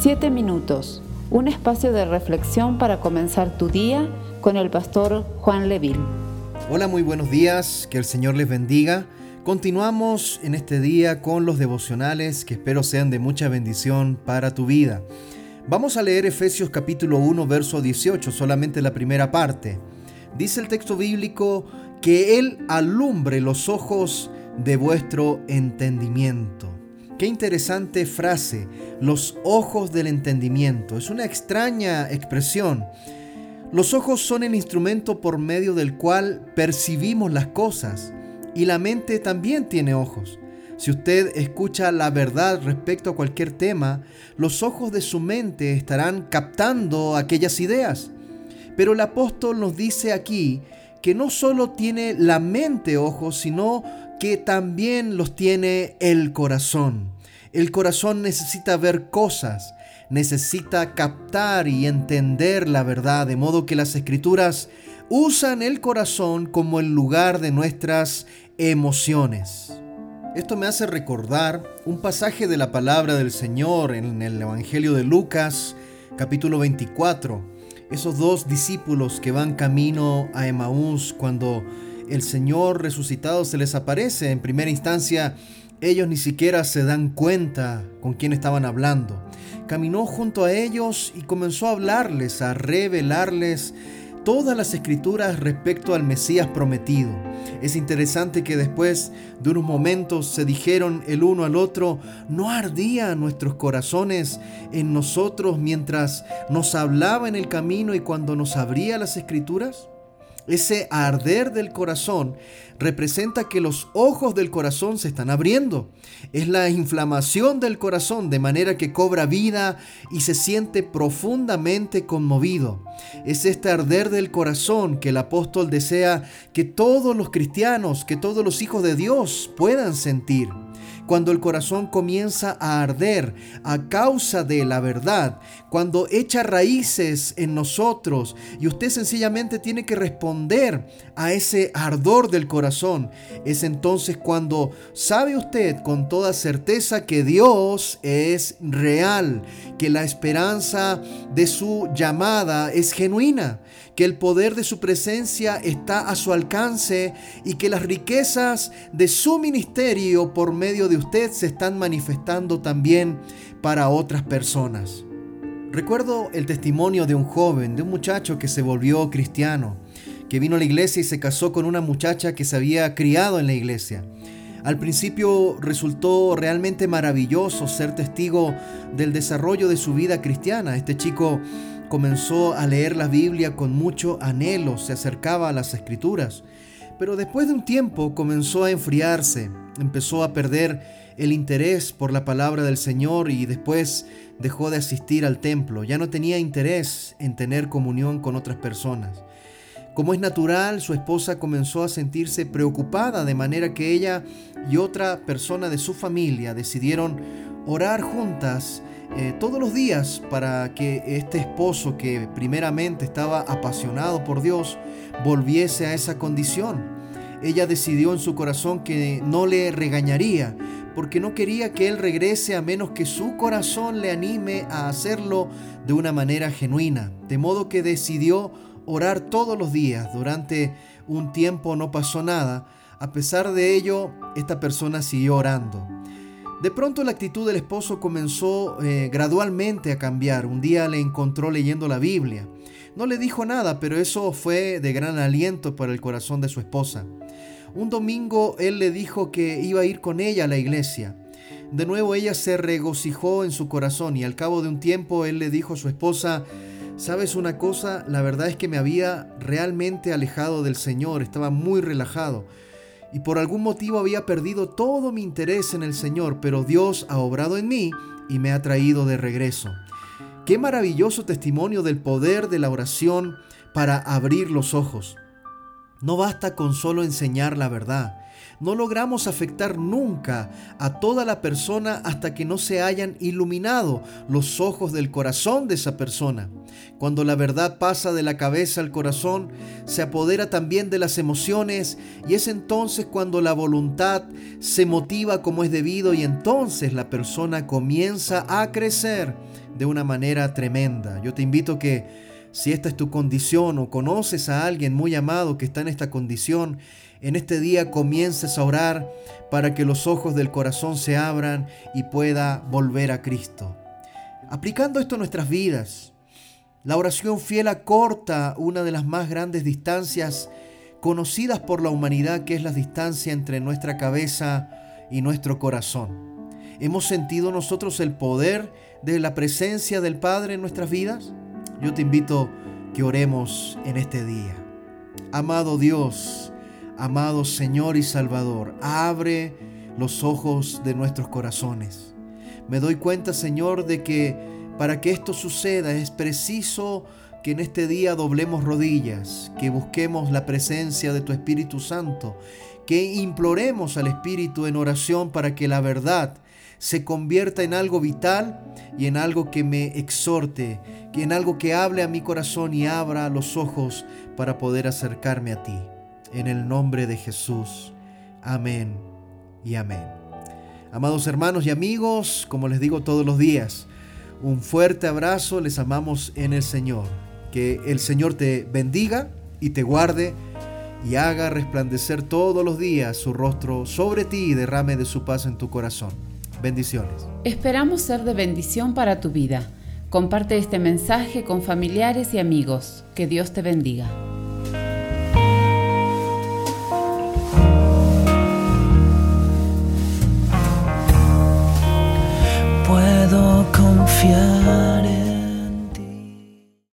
Siete minutos, un espacio de reflexión para comenzar tu día con el pastor Juan Leville. Hola, muy buenos días, que el Señor les bendiga. Continuamos en este día con los devocionales que espero sean de mucha bendición para tu vida. Vamos a leer Efesios capítulo 1, verso 18, solamente la primera parte. Dice el texto bíblico que Él alumbre los ojos de vuestro entendimiento. Qué interesante frase, los ojos del entendimiento. Es una extraña expresión. Los ojos son el instrumento por medio del cual percibimos las cosas y la mente también tiene ojos. Si usted escucha la verdad respecto a cualquier tema, los ojos de su mente estarán captando aquellas ideas. Pero el apóstol nos dice aquí que no solo tiene la mente ojos, sino que también los tiene el corazón. El corazón necesita ver cosas, necesita captar y entender la verdad, de modo que las escrituras usan el corazón como el lugar de nuestras emociones. Esto me hace recordar un pasaje de la palabra del Señor en el Evangelio de Lucas, capítulo 24. Esos dos discípulos que van camino a Emaús cuando el Señor resucitado se les aparece. En primera instancia, ellos ni siquiera se dan cuenta con quién estaban hablando. Caminó junto a ellos y comenzó a hablarles, a revelarles todas las escrituras respecto al Mesías prometido. Es interesante que después de unos momentos se dijeron el uno al otro, ¿no ardían nuestros corazones en nosotros mientras nos hablaba en el camino y cuando nos abría las escrituras? Ese arder del corazón representa que los ojos del corazón se están abriendo. Es la inflamación del corazón de manera que cobra vida y se siente profundamente conmovido. Es este arder del corazón que el apóstol desea que todos los cristianos, que todos los hijos de Dios puedan sentir cuando el corazón comienza a arder a causa de la verdad, cuando echa raíces en nosotros y usted sencillamente tiene que responder a ese ardor del corazón, es entonces cuando sabe usted con toda certeza que Dios es real, que la esperanza de su llamada es genuina, que el poder de su presencia está a su alcance y que las riquezas de su ministerio por medio de usted se están manifestando también para otras personas. Recuerdo el testimonio de un joven, de un muchacho que se volvió cristiano, que vino a la iglesia y se casó con una muchacha que se había criado en la iglesia. Al principio resultó realmente maravilloso ser testigo del desarrollo de su vida cristiana. Este chico comenzó a leer la Biblia con mucho anhelo, se acercaba a las escrituras, pero después de un tiempo comenzó a enfriarse, empezó a perder el interés por la palabra del Señor y después dejó de asistir al templo, ya no tenía interés en tener comunión con otras personas. Como es natural, su esposa comenzó a sentirse preocupada de manera que ella y otra persona de su familia decidieron orar juntas eh, todos los días para que este esposo que primeramente estaba apasionado por Dios volviese a esa condición. Ella decidió en su corazón que no le regañaría, porque no quería que él regrese a menos que su corazón le anime a hacerlo de una manera genuina. De modo que decidió orar todos los días. Durante un tiempo no pasó nada. A pesar de ello, esta persona siguió orando. De pronto la actitud del esposo comenzó eh, gradualmente a cambiar. Un día le encontró leyendo la Biblia. No le dijo nada, pero eso fue de gran aliento para el corazón de su esposa. Un domingo él le dijo que iba a ir con ella a la iglesia. De nuevo ella se regocijó en su corazón y al cabo de un tiempo él le dijo a su esposa, ¿sabes una cosa? La verdad es que me había realmente alejado del Señor, estaba muy relajado y por algún motivo había perdido todo mi interés en el Señor, pero Dios ha obrado en mí y me ha traído de regreso. Qué maravilloso testimonio del poder de la oración para abrir los ojos. No basta con solo enseñar la verdad. No logramos afectar nunca a toda la persona hasta que no se hayan iluminado los ojos del corazón de esa persona. Cuando la verdad pasa de la cabeza al corazón, se apodera también de las emociones y es entonces cuando la voluntad se motiva como es debido y entonces la persona comienza a crecer de una manera tremenda. Yo te invito que si esta es tu condición o conoces a alguien muy amado que está en esta condición, en este día comiences a orar para que los ojos del corazón se abran y pueda volver a Cristo. Aplicando esto a nuestras vidas, la oración fiel acorta una de las más grandes distancias conocidas por la humanidad, que es la distancia entre nuestra cabeza y nuestro corazón. ¿Hemos sentido nosotros el poder de la presencia del Padre en nuestras vidas? Yo te invito que oremos en este día. Amado Dios, amado Señor y Salvador, abre los ojos de nuestros corazones. Me doy cuenta, Señor, de que para que esto suceda es preciso que en este día doblemos rodillas, que busquemos la presencia de tu Espíritu Santo, que imploremos al Espíritu en oración para que la verdad se convierta en algo vital y en algo que me exhorte, en algo que hable a mi corazón y abra los ojos para poder acercarme a ti. En el nombre de Jesús. Amén y amén. Amados hermanos y amigos, como les digo todos los días, un fuerte abrazo, les amamos en el Señor. Que el Señor te bendiga y te guarde y haga resplandecer todos los días su rostro sobre ti y derrame de su paz en tu corazón. Bendiciones. Esperamos ser de bendición para tu vida. Comparte este mensaje con familiares y amigos. Que Dios te bendiga. Puedo confiar